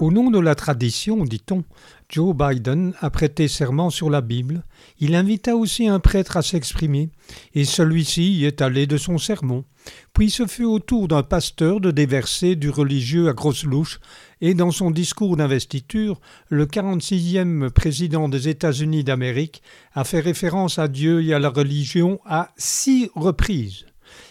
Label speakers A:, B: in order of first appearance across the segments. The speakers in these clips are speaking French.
A: Au nom de la tradition, dit-on, Joe Biden a prêté serment sur la Bible. Il invita aussi un prêtre à s'exprimer, et celui-ci y est allé de son sermon. Puis ce fut au tour d'un pasteur de déverser du religieux à grosse louche, et dans son discours d'investiture, le 46e président des États-Unis d'Amérique a fait référence à Dieu et à la religion à six reprises.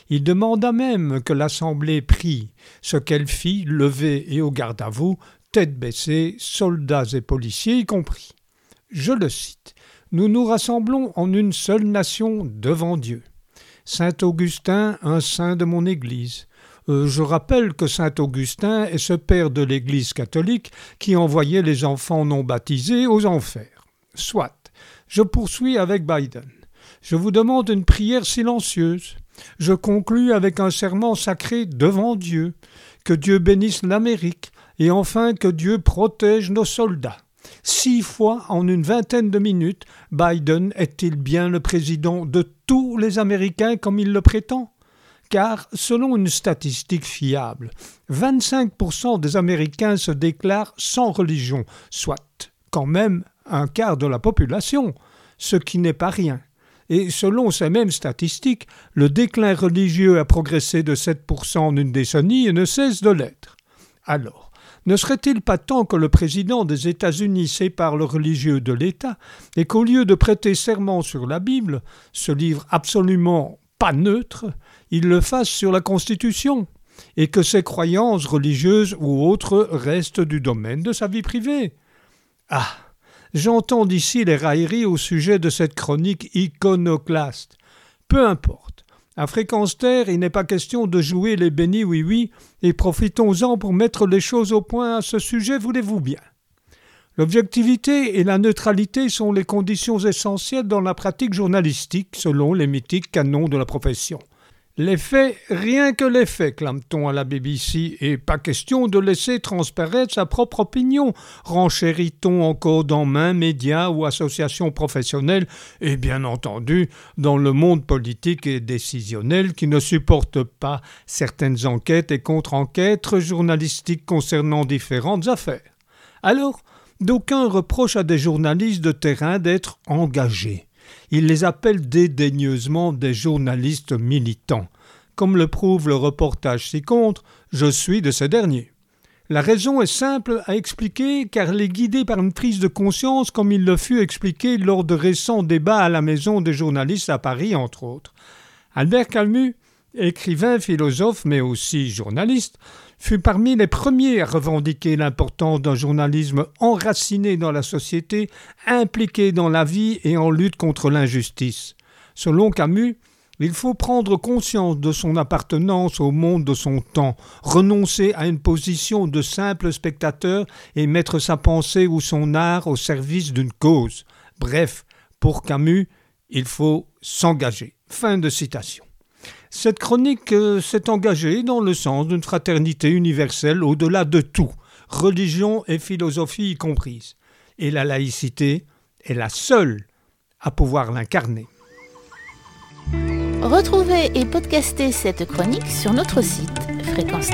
A: Il demanda même que l'Assemblée prie, ce qu'elle fit, levée et au garde à vous, tête baissée, soldats et policiers y compris. Je le cite. Nous nous rassemblons en une seule nation devant Dieu. Saint Augustin, un saint de mon Église. Euh, je rappelle que saint Augustin est ce père de l'Église catholique qui envoyait les enfants non baptisés aux enfers. Soit. Je poursuis avec Biden. Je vous demande une prière silencieuse. Je conclus avec un serment sacré devant Dieu. Que Dieu bénisse l'Amérique, et enfin que Dieu protège nos soldats. Six fois en une vingtaine de minutes, Biden est-il bien le président de tous les Américains comme il le prétend? Car, selon une statistique fiable, 25% des Américains se déclarent sans religion, soit quand même un quart de la population, ce qui n'est pas rien. Et selon ces mêmes statistiques, le déclin religieux a progressé de 7% en une décennie et ne cesse de l'être. Alors, ne serait-il pas temps que le président des États-Unis sépare le religieux de l'État et qu'au lieu de prêter serment sur la Bible, ce livre absolument pas neutre, il le fasse sur la Constitution et que ses croyances religieuses ou autres restent du domaine de sa vie privée? Ah J'entends d'ici les railleries au sujet de cette chronique iconoclaste. Peu importe. À fréquence terre, il n'est pas question de jouer les bénis oui-oui, et profitons-en pour mettre les choses au point à ce sujet, voulez-vous bien? L'objectivité et la neutralité sont les conditions essentielles dans la pratique journalistique, selon les mythiques canons de la profession. Les faits, rien que les faits, clame-t-on à la BBC, et pas question de laisser transparaître sa propre opinion, renchérit-on encore dans mains médias ou associations professionnelles, et bien entendu dans le monde politique et décisionnel qui ne supporte pas certaines enquêtes et contre-enquêtes journalistiques concernant différentes affaires. Alors, d'aucuns reprochent à des journalistes de terrain d'être engagés. Il les appelle dédaigneusement des journalistes militants. Comme le prouve le reportage ci-contre, je suis de ces derniers. La raison est simple à expliquer car elle est guidée par une prise de conscience comme il le fut expliqué lors de récents débats à la maison des journalistes à Paris entre autres. Albert Camus, écrivain, philosophe mais aussi journaliste, fut parmi les premiers à revendiquer l'importance d'un journalisme enraciné dans la société, impliqué dans la vie et en lutte contre l'injustice. Selon Camus, il faut prendre conscience de son appartenance au monde de son temps, renoncer à une position de simple spectateur et mettre sa pensée ou son art au service d'une cause. Bref, pour Camus, il faut s'engager. Fin de citation. Cette chronique euh, s'est engagée dans le sens d'une fraternité universelle au-delà de tout, religion et philosophie y comprises. Et la laïcité est la seule à pouvoir l'incarner.
B: Retrouvez et podcastez cette chronique sur notre site fréquence